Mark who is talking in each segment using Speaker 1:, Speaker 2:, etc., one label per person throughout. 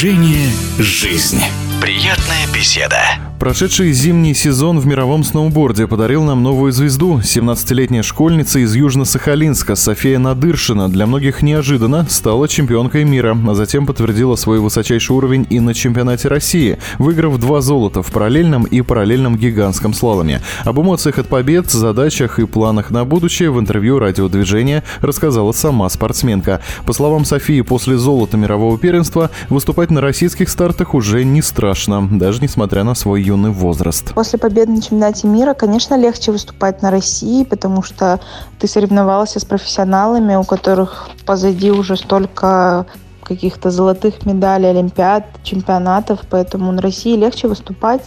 Speaker 1: Движение «Жизнь». Приятная беседа.
Speaker 2: Прошедший зимний сезон в мировом сноуборде подарил нам новую звезду. 17-летняя школьница из Южно-Сахалинска София Надыршина для многих неожиданно стала чемпионкой мира, а затем подтвердила свой высочайший уровень и на чемпионате России, выиграв два золота в параллельном и параллельном гигантском слаломе. Об эмоциях от побед, задачах и планах на будущее в интервью радиодвижения рассказала сама спортсменка. По словам Софии, после золота мирового первенства выступать на российских стартах уже не страшно, даже несмотря на свой юный возраст.
Speaker 3: После победы на чемпионате мира, конечно, легче выступать на России, потому что ты соревновался с профессионалами, у которых позади уже столько каких-то золотых медалей, олимпиад, чемпионатов, поэтому на России легче выступать,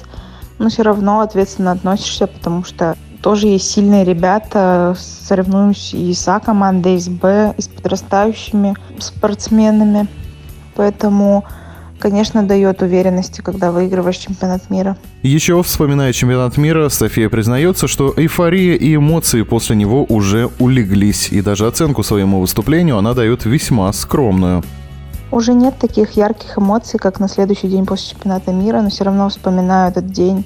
Speaker 3: но все равно ответственно относишься, потому что тоже есть сильные ребята, соревнуюсь и с А командой, и с Б, и с подрастающими спортсменами. Поэтому конечно, дает уверенности, когда выигрываешь чемпионат мира.
Speaker 2: Еще вспоминая чемпионат мира, София признается, что эйфория и эмоции после него уже улеглись, и даже оценку своему выступлению она дает весьма скромную.
Speaker 3: Уже нет таких ярких эмоций, как на следующий день после чемпионата мира, но все равно вспоминаю этот день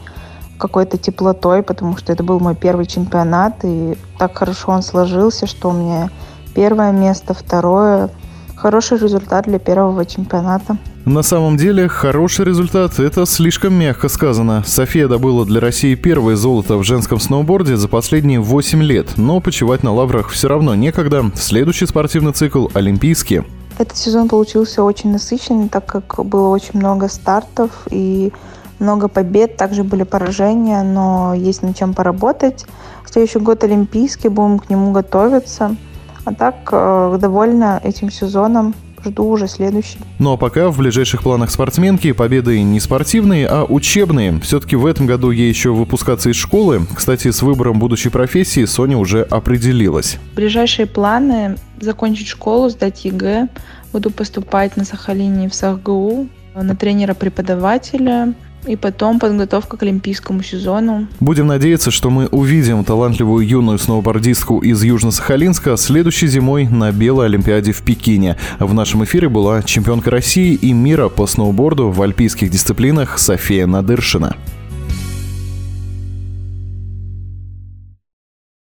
Speaker 3: какой-то теплотой, потому что это был мой первый чемпионат, и так хорошо он сложился, что у меня первое место, второе. Хороший результат для первого чемпионата.
Speaker 2: На самом деле, хороший результат – это слишком мягко сказано. София добыла для России первое золото в женском сноуборде за последние 8 лет, но почивать на лаврах все равно некогда. Следующий спортивный цикл – Олимпийский.
Speaker 3: Этот сезон получился очень насыщенный, так как было очень много стартов и много побед, также были поражения, но есть над чем поработать. Следующий год Олимпийский, будем к нему готовиться. А так, э, довольна этим сезоном жду уже следующий.
Speaker 2: Ну а пока в ближайших планах спортсменки победы не спортивные, а учебные. Все-таки в этом году ей еще выпускаться из школы. Кстати, с выбором будущей профессии Соня уже определилась.
Speaker 3: Ближайшие планы – закончить школу, сдать ЕГЭ. Буду поступать на Сахалине в СахГУ, на тренера-преподавателя – и потом подготовка к олимпийскому сезону.
Speaker 2: Будем надеяться, что мы увидим талантливую юную сноубордистку из Южно-Сахалинска следующей зимой на Белой Олимпиаде в Пекине. В нашем эфире была чемпионка России и мира по сноуборду в альпийских дисциплинах София Надыршина.